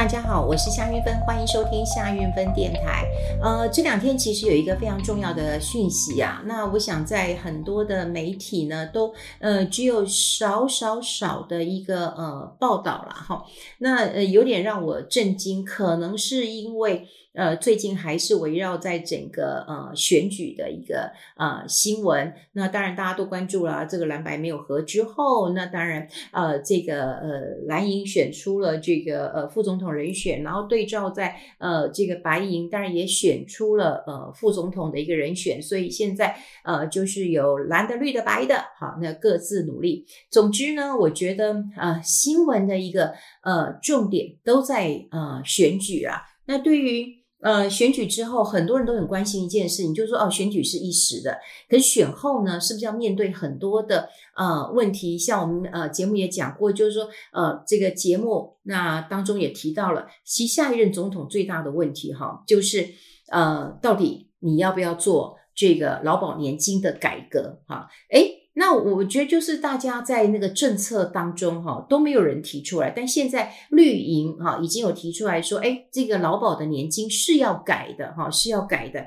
大家好，我是夏运芬，欢迎收听夏运芬电台。呃，这两天其实有一个非常重要的讯息啊，那我想在很多的媒体呢，都呃只有少少少的一个呃报道了哈。那呃有点让我震惊，可能是因为。呃，最近还是围绕在整个呃选举的一个呃新闻。那当然大家都关注了这个蓝白没有合之后，那当然呃这个呃蓝营选出了这个呃副总统人选，然后对照在呃这个白银当然也选出了呃副总统的一个人选，所以现在呃就是有蓝的、绿的、白的，好，那各自努力。总之呢，我觉得呃新闻的一个呃重点都在呃选举啊。那对于呃，选举之后，很多人都很关心一件事情，就是说，哦，选举是一时的，可是选后呢，是不是要面对很多的呃问题？像我们呃节目也讲过，就是说，呃，这个节目那当中也提到了，其下一任总统最大的问题哈，就是呃，到底你要不要做这个劳保年金的改革？哈，诶。那我觉得就是大家在那个政策当中哈都没有人提出来，但现在绿营哈已经有提出来说，哎，这个劳保的年金是要改的哈，是要改的。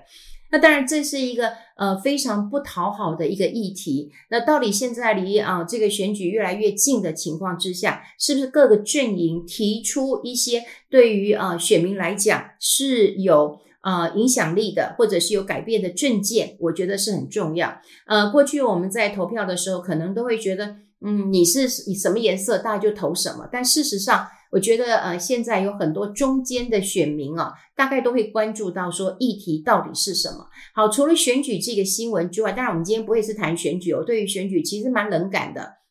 那当然这是一个呃非常不讨好的一个议题。那到底现在离啊这个选举越来越近的情况之下，是不是各个阵营提出一些对于啊选民来讲是有。呃，影响力的，或者是有改变的政见，我觉得是很重要。呃，过去我们在投票的时候，可能都会觉得，嗯，你是你什么颜色，大家就投什么。但事实上，我觉得，呃，现在有很多中间的选民啊，大概都会关注到说，议题到底是什么。好，除了选举这个新闻之外，当然我们今天不会是谈选举哦，对于选举其实蛮冷感的。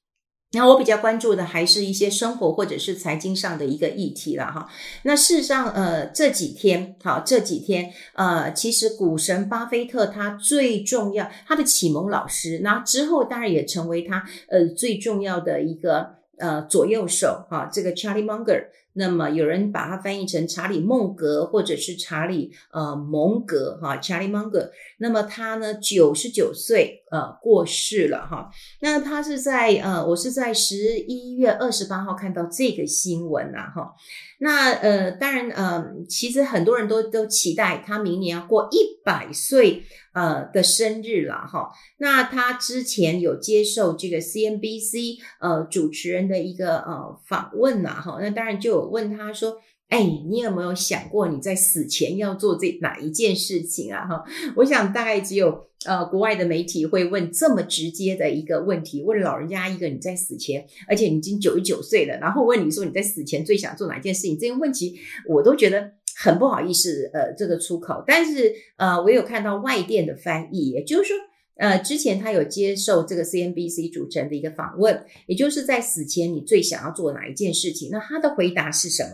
那我比较关注的还是一些生活或者是财经上的一个议题了哈。那事实上，呃，这几天，好，这几天，呃，其实股神巴菲特他最重要，他的启蒙老师，那之后当然也成为他呃最重要的一个呃左右手哈。这个 Charlie Munger，那么有人把它翻译成查理孟格或者是查理呃蒙格哈，Charlie Munger。那么他呢，九十九岁。呃，过世了哈。那他是在呃，我是在十一月二十八号看到这个新闻呐哈。那呃，当然呃，其实很多人都都期待他明年要过一百岁呃的生日了哈。那他之前有接受这个 CNBC 呃主持人的一个呃访问呐哈。那当然就有问他说。哎，你有没有想过你在死前要做这哪一件事情啊？哈，我想大概只有呃国外的媒体会问这么直接的一个问题，问老人家一个你在死前，而且你已经九十九岁了，然后问你说你在死前最想做哪件事情？这些问题我都觉得很不好意思，呃，这个出口。但是呃，我有看到外电的翻译，也就是说，呃，之前他有接受这个 CNBC 主持人的一个访问，也就是在死前你最想要做哪一件事情？那他的回答是什么？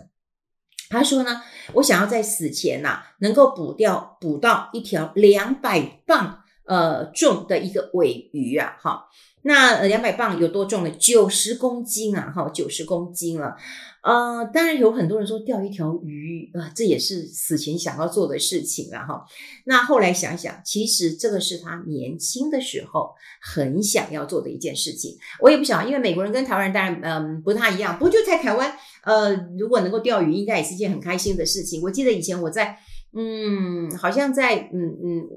他说呢，我想要在死前呐、能够补掉补到一条两百磅呃重的一个尾鱼啊，哈，那两百磅有多重呢？九十公斤啊，哈，九十公斤了。呃，当然有很多人说钓一条鱼，呃，这也是死前想要做的事情了哈。那后来想想，其实这个是他年轻的时候很想要做的一件事情。我也不想，因为美国人跟台湾人当然嗯不太一样，不过就在台湾，呃，如果能够钓鱼，应该也是件很开心的事情。我记得以前我在。嗯，好像在嗯嗯，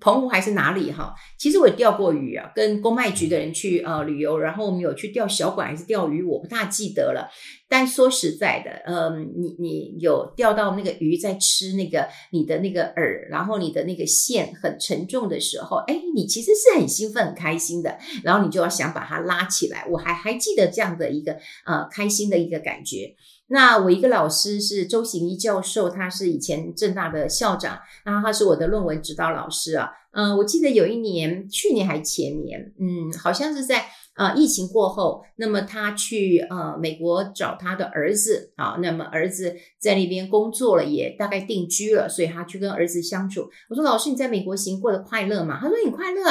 澎湖还是哪里哈？其实我钓过鱼啊，跟公卖局的人去呃旅游，然后我们有去钓小管还是钓鱼，我不大记得了。但说实在的，嗯，你你有钓到那个鱼在吃那个你的那个饵，然后你的那个线很沉重的时候，哎，你其实是很兴奋、很开心的，然后你就要想把它拉起来。我还还记得这样的一个呃开心的一个感觉。那我一个老师是周行一教授，他是以前政大的校长，然后他是我的论文指导老师啊。嗯，我记得有一年，去年还前年，嗯，好像是在呃疫情过后，那么他去呃美国找他的儿子啊，那么儿子在那边工作了，也大概定居了，所以他去跟儿子相处。我说老师，你在美国行过得快乐吗？他说很快乐。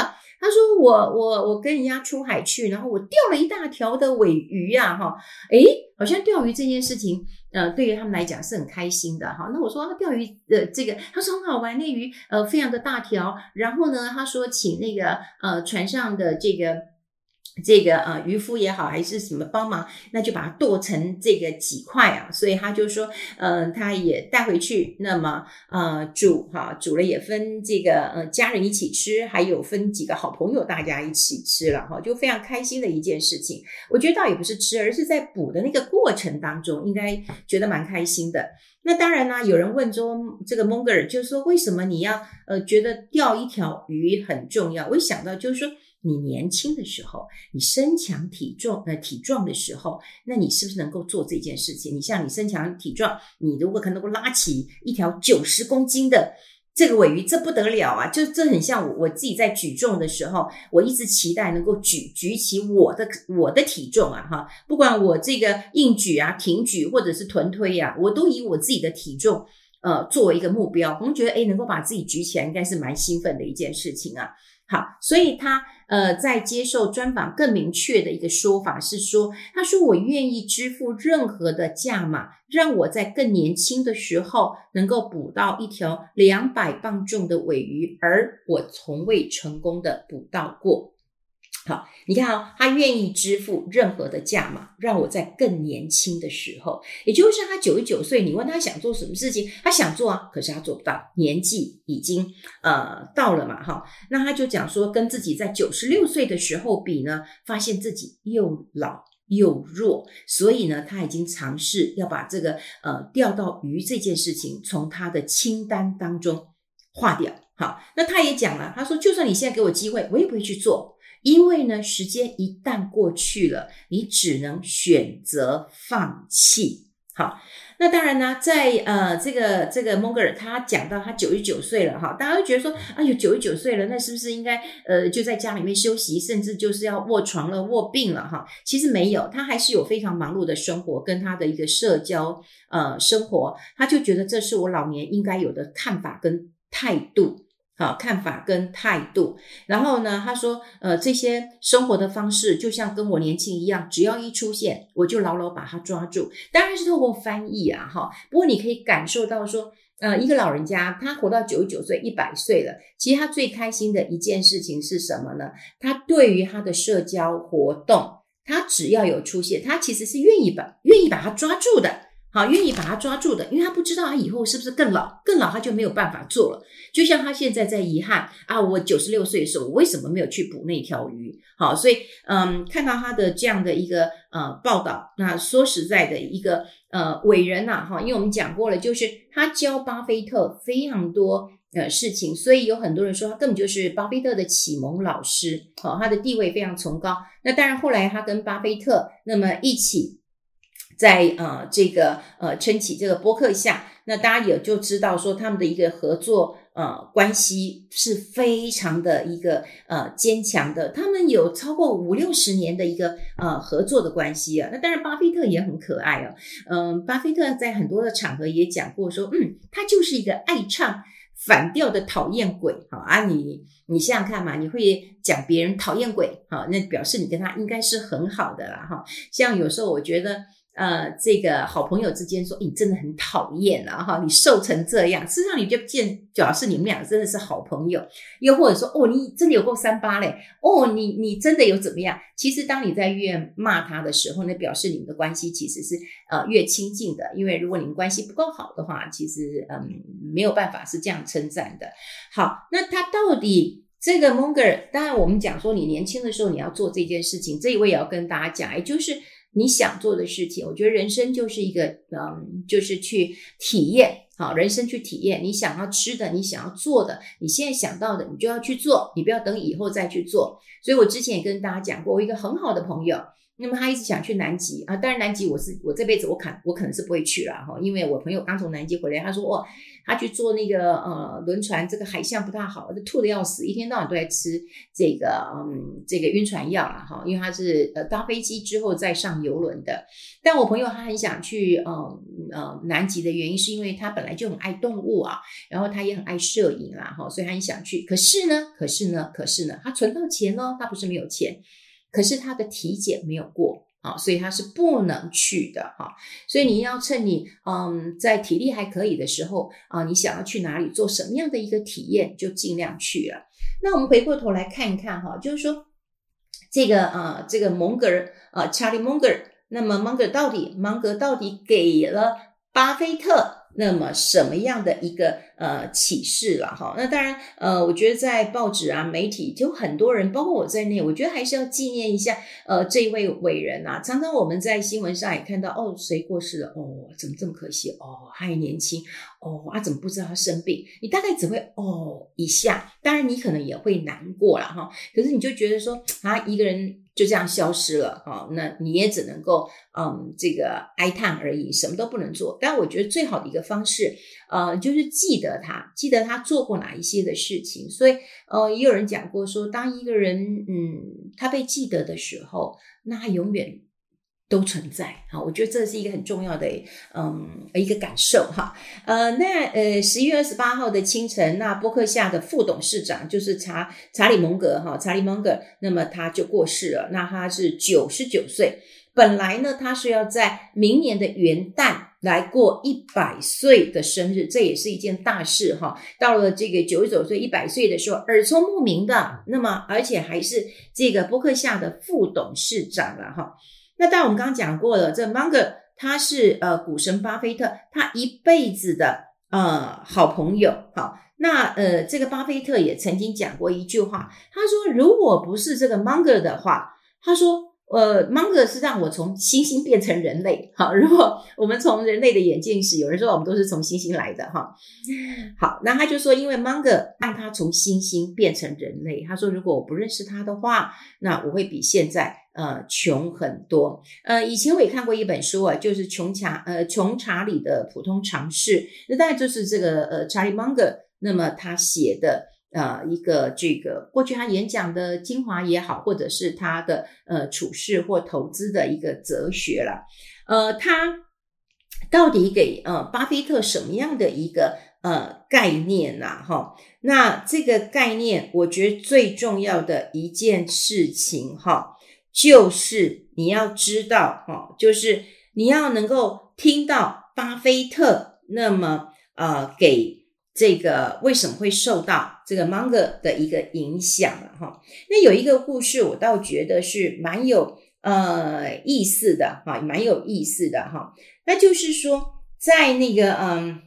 他说我我我跟人家出海去，然后我钓了一大条的尾鱼呀，哈，诶。好像钓鱼这件事情，呃，对于他们来讲是很开心的哈。那我说啊，钓鱼的这个，他说很好玩，那鱼呃非常的大条。然后呢，他说请那个呃船上的这个这个呃渔夫也好，还是什么帮忙，那就把它剁成这个几块啊。所以他就说，嗯、他也带回去，那么呃煮哈，煮了也分这个呃家人一起吃，还有分几个好朋友大家一起吃了哈，就非常开心的一件事情。我觉得倒也不是吃，而是在补的那个过程当中，应该觉得蛮开心的。那当然啦，有人问说这个蒙格尔就是说，为什么你要呃觉得钓一条鱼很重要？我一想到就是说。你年轻的时候，你身强体壮，呃，体壮的时候，那你是不是能够做这件事情？你像你身强体壮，你如果可能够拉起一条九十公斤的这个尾鱼，这不得了啊！就这很像我我自己在举重的时候，我一直期待能够举举起我的我的体重啊，哈，不管我这个硬举啊、挺举或者是臀推呀、啊，我都以我自己的体重呃作为一个目标。我们觉得，诶，能够把自己举起来，应该是蛮兴奋的一件事情啊。好，所以他呃在接受专访更明确的一个说法是说，他说我愿意支付任何的价码，让我在更年轻的时候能够捕到一条两百磅重的尾鱼，而我从未成功的捕到过。好，你看啊、哦，他愿意支付任何的价码，让我在更年轻的时候，也就是他九十九岁，你问他想做什么事情，他想做啊，可是他做不到，年纪已经呃到了嘛，哈，那他就讲说，跟自己在九十六岁的时候比呢，发现自己又老又弱，所以呢，他已经尝试要把这个呃钓到鱼这件事情从他的清单当中划掉。好，那他也讲了，他说，就算你现在给我机会，我也不会去做。因为呢，时间一旦过去了，你只能选择放弃。好，那当然呢，在呃这个这个蒙格尔他讲到他九十九岁了哈，大家会觉得说，哎呦九十九岁了，那是不是应该呃就在家里面休息，甚至就是要卧床了、卧病了哈？其实没有，他还是有非常忙碌的生活跟他的一个社交呃生活，他就觉得这是我老年应该有的看法跟态度。好，看法跟态度，然后呢，他说，呃，这些生活的方式就像跟我年轻一样，只要一出现，我就牢牢把它抓住。当然是透过翻译啊，哈。不过你可以感受到说，呃，一个老人家他活到九十九岁、一百岁了，其实他最开心的一件事情是什么呢？他对于他的社交活动，他只要有出现，他其实是愿意把愿意把它抓住的。好，愿意把他抓住的，因为他不知道他以后是不是更老，更老他就没有办法做了。就像他现在在遗憾啊，我九十六岁的时候，我为什么没有去捕那条鱼？好，所以嗯，看到他的这样的一个呃报道，那说实在的一个呃伟人呐，哈，因为我们讲过了，就是他教巴菲特非常多呃事情，所以有很多人说他根本就是巴菲特的启蒙老师，好，他的地位非常崇高。那当然后来他跟巴菲特那么一起。在呃这个呃撑起这个播客下，那大家也就知道说他们的一个合作呃关系是非常的一个呃坚强的，他们有超过五六十年的一个呃合作的关系啊。那当然，巴菲特也很可爱哦。嗯、巴菲特在很多的场合也讲过说，嗯，他就是一个爱唱反调的讨厌鬼。好啊，你你想想看嘛，你会讲别人讨厌鬼，好，那表示你跟他应该是很好的啦哈。像有时候我觉得。呃，这个好朋友之间说，你真的很讨厌啊，哈，你瘦成这样，事实上你就见，表示你们俩真的是好朋友。又或者说，哦，你真的有够三八嘞，哦，你你真的有怎么样？其实当你在越骂他的时候，那表示你们的关系其实是呃越亲近的。因为如果你们关系不够好的话，其实嗯没有办法是这样称赞的。好，那他到底这个 Munger，，当然我们讲说你年轻的时候你要做这件事情，这一位也要跟大家讲，也就是。你想做的事情，我觉得人生就是一个，嗯，就是去体验，好，人生去体验。你想要吃的，你想要做的，你现在想到的，你就要去做，你不要等以后再去做。所以我之前也跟大家讲过，我一个很好的朋友。那么他一直想去南极啊，当然南极我是我这辈子我可我可能是不会去了哈，因为我朋友刚从南极回来，他说哦，他去坐那个呃轮船，这个海象不太好，就吐得要死，一天到晚都在吃这个嗯这个晕船药了哈，因为他是呃搭飞机之后再上游轮的。但我朋友他很想去嗯呃南极的原因是因为他本来就很爱动物啊，然后他也很爱摄影啊哈，所以他很想去。可是呢，可是呢，可是呢，他存到钱哦，他不是没有钱。可是他的体检没有过啊，所以他是不能去的哈。所以你要趁你嗯在体力还可以的时候啊，你想要去哪里做什么样的一个体验，就尽量去了。那我们回过头来看一看哈，就是说这个呃这个蒙格尔呃查理蒙格尔，那么蒙格尔到底蒙格到底给了巴菲特？那么什么样的一个呃启示了哈？那当然呃，我觉得在报纸啊、媒体就很多人，包括我在内，我觉得还是要纪念一下呃这一位伟人啊。常常我们在新闻上也看到哦，谁过世了？哦，怎么这么可惜？哦，他还年轻。哦，啊，怎么不知道他生病？你大概只会哦一下，当然你可能也会难过了哈。可是你就觉得说啊，一个人。就这样消失了哦，那你也只能够嗯这个哀叹而已，什么都不能做。但我觉得最好的一个方式，呃，就是记得他，记得他做过哪一些的事情。所以呃，也有人讲过说，当一个人嗯他被记得的时候，那他永远。都存在哈，我觉得这是一个很重要的嗯一个感受哈。呃，那呃十一月二十八号的清晨，那伯克夏的副董事长就是查查理蒙格哈，查理蒙格，那么他就过世了，那他是九十九岁。本来呢，他是要在明年的元旦来过一百岁的生日，这也是一件大事哈。到了这个九十九岁、一百岁的时候，耳聪目明的，那么而且还是这个伯克夏的副董事长了哈。那当然，我们刚刚讲过了，这 Munger 他是呃股神巴菲特他一辈子的呃好朋友。好，那呃这个巴菲特也曾经讲过一句话，他说如果不是这个 Munger 的话，他说。呃，Munger 是让我从猩猩变成人类。好，如果我们从人类的眼镜史，有人说我们都是从猩猩来的哈。好，那他就说，因为 Munger 让他从猩猩变成人类。他说，如果我不认识他的话，那我会比现在呃穷很多。呃，以前我也看过一本书啊，就是穷查呃穷查理的普通常识，那大概就是这个呃查理芒格那么他写的。呃，一个这个过去他演讲的精华也好，或者是他的呃处事或投资的一个哲学了。呃，他到底给呃巴菲特什么样的一个呃概念呢？哈，那这个概念，我觉得最重要的一件事情哈，就是你要知道哈，就是你要能够听到巴菲特那么呃给。这个为什么会受到这个 Munger 的一个影响了哈？那有一个故事，我倒觉得是蛮有呃意思的哈，蛮有意思的哈。那就是说，在那个嗯，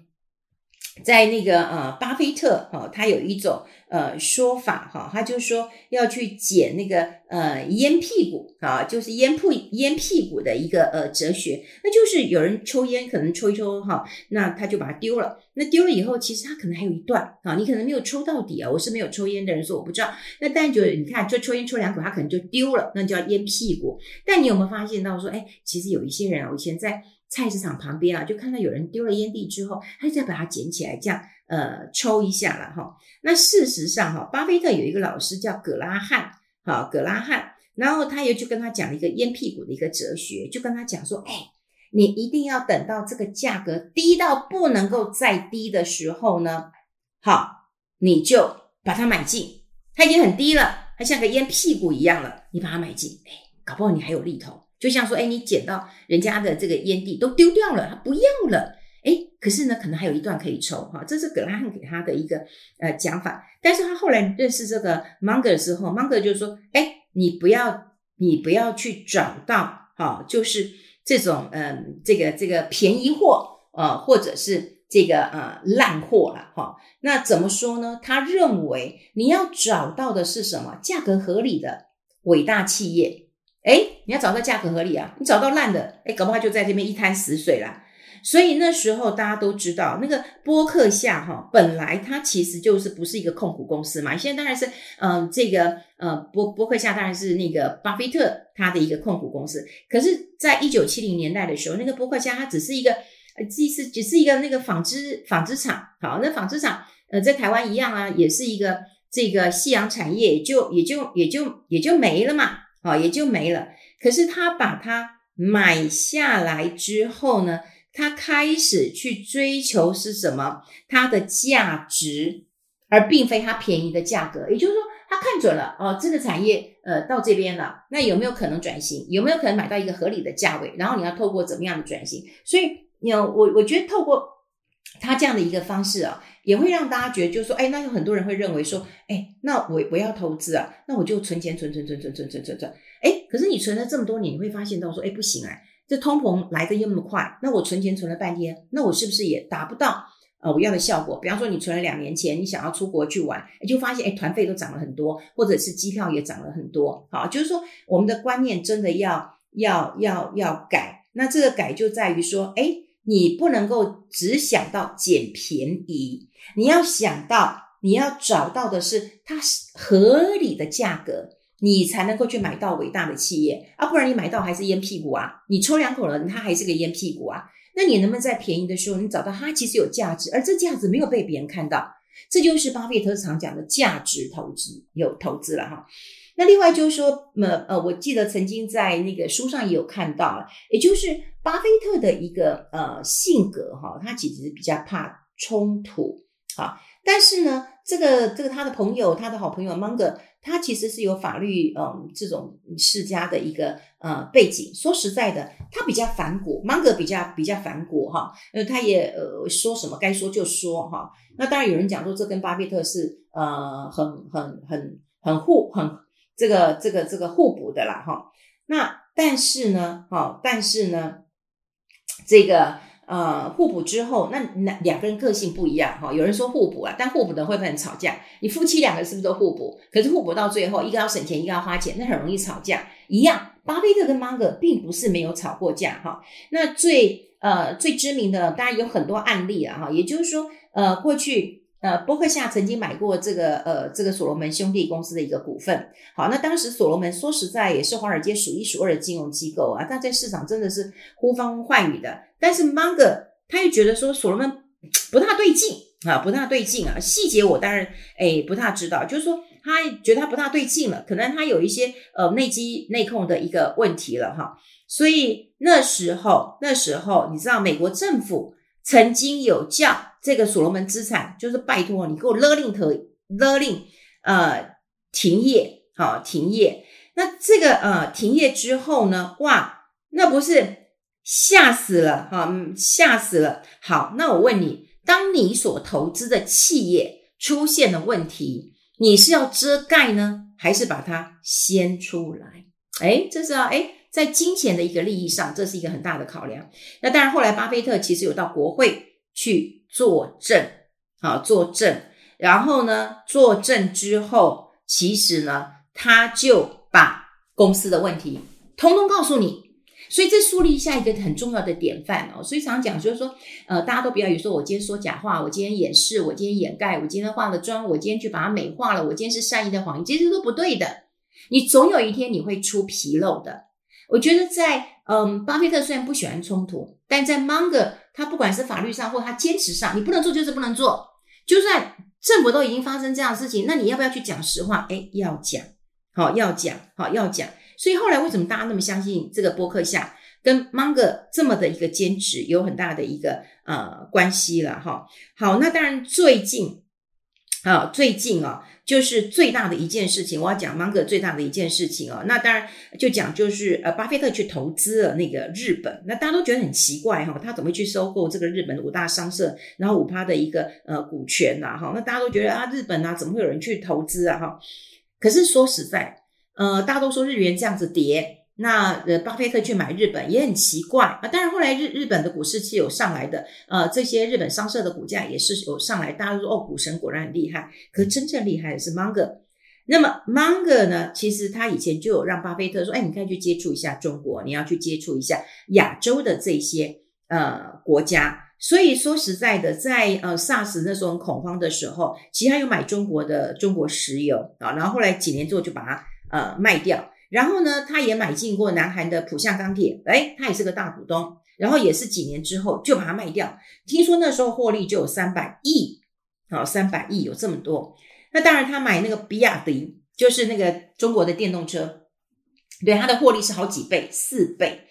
在那个呃，巴菲特哈，他有一种。呃，说法哈，他就说要去捡那个呃烟屁股啊，就是烟铺烟屁股的一个呃哲学，那就是有人抽烟可能抽一抽哈，那他就把它丢了，那丢了以后，其实他可能还有一段啊，你可能没有抽到底啊，我是没有抽烟的人说我不知道，那但就你看，就抽烟抽两口，他可能就丢了，那叫烟屁股。但你有没有发现到说，哎，其实有一些人啊，我以前在菜市场旁边啊，就看到有人丢了烟蒂之后，他就再把它捡起来这样。呃，抽一下了哈。那事实上哈，巴菲特有一个老师叫葛拉汉，好，葛拉汉，然后他也就跟他讲了一个烟屁股的一个哲学，就跟他讲说，哎，你一定要等到这个价格低到不能够再低的时候呢，好，你就把它买进。它已经很低了，它像个烟屁股一样了，你把它买进，哎，搞不好你还有利头。就像说，哎，你捡到人家的这个烟蒂都丢掉了，他不要了。哎，可是呢，可能还有一段可以抽哈，这是葛拉汉给他的一个呃讲法。但是他后来认识这个芒格的时候，芒格就说：“哎，你不要，你不要去找到哈，就是这种嗯、这个这个便宜货呃，或者是这个呃烂货了哈。那怎么说呢？他认为你要找到的是什么？价格合理的伟大企业。哎，你要找到价格合理啊，你找到烂的，哎，搞不好就在这边一滩死水啦。”所以那时候大家都知道，那个波克夏哈，本来它其实就是不是一个控股公司嘛。现在当然是，嗯、呃，这个呃波波克夏当然是那个巴菲特他的一个控股公司。可是，在一九七零年代的时候，那个波克夏它只是一个，呃，只是只是一个那个纺织纺织厂。好，那纺织厂呃在台湾一样啊，也是一个这个夕阳产业，也就也就也就也就没了嘛，好，也就没了。可是他把它买下来之后呢？他开始去追求是什么？它的价值，而并非它便宜的价格。也就是说，他看准了哦，这个产业呃到这边了，那有没有可能转型？有没有可能买到一个合理的价位？然后你要透过怎么样的转型？所以，你我我觉得透过他这样的一个方式啊，也会让大家觉得，就是说，哎，那有很多人会认为说，哎，那我我要投资啊，那我就存钱存存存存存存存存，哎，可是你存了这么多年，你会发现到说，哎，不行哎，这通膨来得又那么快，那我存钱存了半天，那我是不是也达不到呃我要的效果？比方说，你存了两年钱，你想要出国去玩，你就发现哎，团费都涨了很多，或者是机票也涨了很多，好，就是说我们的观念真的要要要要改，那这个改就在于说，哎。你不能够只想到捡便宜，你要想到你要找到的是它合理的价格，你才能够去买到伟大的企业啊，不然你买到还是烟屁股啊，你抽两口了，它还是个烟屁股啊。那你能不能在便宜的时候，你找到它其实有价值，而这价值没有被别人看到，这就是巴菲特常讲的价值投资，有投资了哈。那另外就是说，呃呃，我记得曾经在那个书上也有看到了，也就是巴菲特的一个呃性格哈，他其实比较怕冲突啊。但是呢，这个这个他的朋友，他的好朋友芒格，他其实是有法律嗯这种世家的一个呃背景。说实在的，他比较反骨，芒格比较比较反骨哈。呃，他也呃说什么该说就说哈。那当然有人讲说，这跟巴菲特是呃很很很很互很。这个这个这个互补的啦哈，那但是呢，哈，但是呢，这个呃互补之后，那那两个人个性不一样哈。有人说互补啊，但互补的会不会很吵架？你夫妻两个是不是都互补？可是互补到最后，一个要省钱，一个要花钱，那很容易吵架。一样，巴菲特跟芒格并不是没有吵过架哈。那最呃最知名的，当然有很多案例啊哈，也就是说呃过去。呃，波克夏曾经买过这个呃这个所罗门兄弟公司的一个股份。好，那当时所罗门说实在也是华尔街数一数二的金融机构啊，但在市场真的是呼风唤雨的。但是芒格他又觉得说所罗门不大对劲啊，不大对劲啊。细节我当然诶不大知道，就是说他觉得他不大对劲了，可能他有一些呃内机内控的一个问题了哈。所以那时候那时候你知道美国政府曾经有叫。这个所罗门资产就是拜托你给我勒令特勒令呃停业，好、停业。那这个呃停业之后呢，哇，那不是吓死了哈、哦，吓死了。好，那我问你，当你所投资的企业出现了问题，你是要遮盖呢，还是把它掀出来？诶，这是啊，诶，在金钱的一个利益上，这是一个很大的考量。那当然，后来巴菲特其实有到国会去。作证，啊，作证，然后呢，作证之后，其实呢，他就把公司的问题通通告诉你，所以这树立下一个很重要的典范哦。所以常讲就是说，呃，大家都不要以为说我今天说假话，我今天掩饰，我今天掩盖，我今天化了妆，我今天去把它美化了，我今天是善意的谎言，其实都不对的。你总有一天你会出纰漏的。我觉得在，嗯，巴菲特虽然不喜欢冲突，但在芒格。他不管是法律上或他坚持上，你不能做就是不能做。就算政府都已经发生这样的事情，那你要不要去讲实话？诶，要讲，好，要讲，好，要讲。所以后来为什么大家那么相信这个波克夏跟芒格这么的一个坚持，有很大的一个呃关系了哈。好，那当然最近啊，最近啊。就是最大的一件事情，我要讲芒格最大的一件事情哦。那当然就讲就是呃，巴菲特去投资了那个日本，那大家都觉得很奇怪哈，他怎么会去收购这个日本五大商社，然后五趴的一个呃股权呐哈？那大家都觉得啊，日本啊怎么会有人去投资啊哈？可是说实在，呃，大家都说日元这样子跌。那呃，巴菲特去买日本也很奇怪啊。当然后来日日本的股市是有上来的，呃，这些日本商社的股价也是有上来。大家说哦，股神果然很厉害。可真正厉害的是芒格。那么芒格呢，其实他以前就有让巴菲特说，哎，你可以去接触一下中国，你要去接触一下亚洲的这些呃国家。所以说实在的，在呃 SARS 那时候很恐慌的时候，其实他有买中国的中国石油啊，然后后来几年之后就把它呃卖掉。然后呢，他也买进过南韩的浦项钢铁，哎，他也是个大股东。然后也是几年之后就把它卖掉，听说那时候获利就有三百亿，好，三百亿有这么多。那当然，他买那个比亚迪，就是那个中国的电动车，对，他的获利是好几倍，四倍。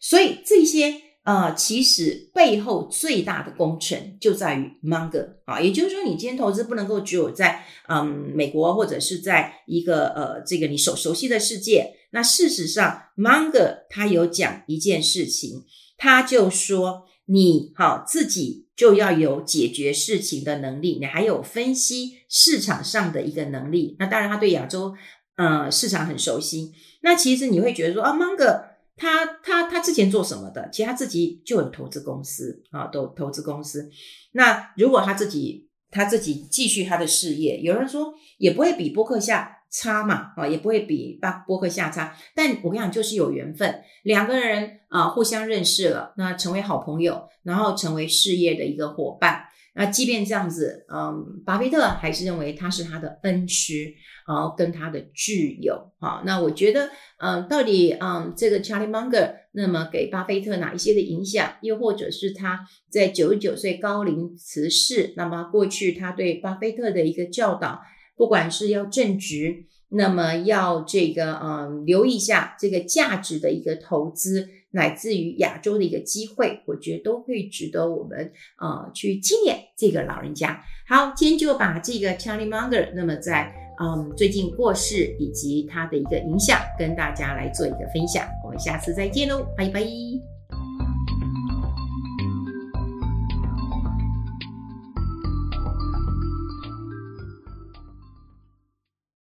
所以这些。呃，其实背后最大的功臣就在于芒格啊，也就是说，你今天投资不能够只有在嗯美国或者是在一个呃这个你熟熟悉的世界。那事实上，芒格他有讲一件事情，他就说，你好自己就要有解决事情的能力，你还有分析市场上的一个能力。那当然，他对亚洲呃市场很熟悉。那其实你会觉得说啊，Munger 他他他之前做什么的？其实他自己就有投资公司啊，都投资公司。那如果他自己他自己继续他的事业，有人说也不会比波克夏差嘛，啊，也不会比巴波克夏差。但我跟你讲，就是有缘分，两个人啊互相认识了，那成为好朋友，然后成为事业的一个伙伴。那即便这样子，嗯，巴菲特还是认为他是他的恩师，然后跟他的挚友。好，那我觉得，嗯，到底，嗯，这个 Charlie Munger 那么给巴菲特哪一些的影响？又或者是他在九十九岁高龄辞世，那么过去他对巴菲特的一个教导，不管是要正直，那么要这个，嗯，留意一下这个价值的一个投资。乃至于亚洲的一个机会，我觉得都会值得我们呃去纪念这个老人家。好，今天就把这个 Charlie Munger，那么在嗯最近过世以及他的一个影响，跟大家来做一个分享。我们下次再见喽，拜拜。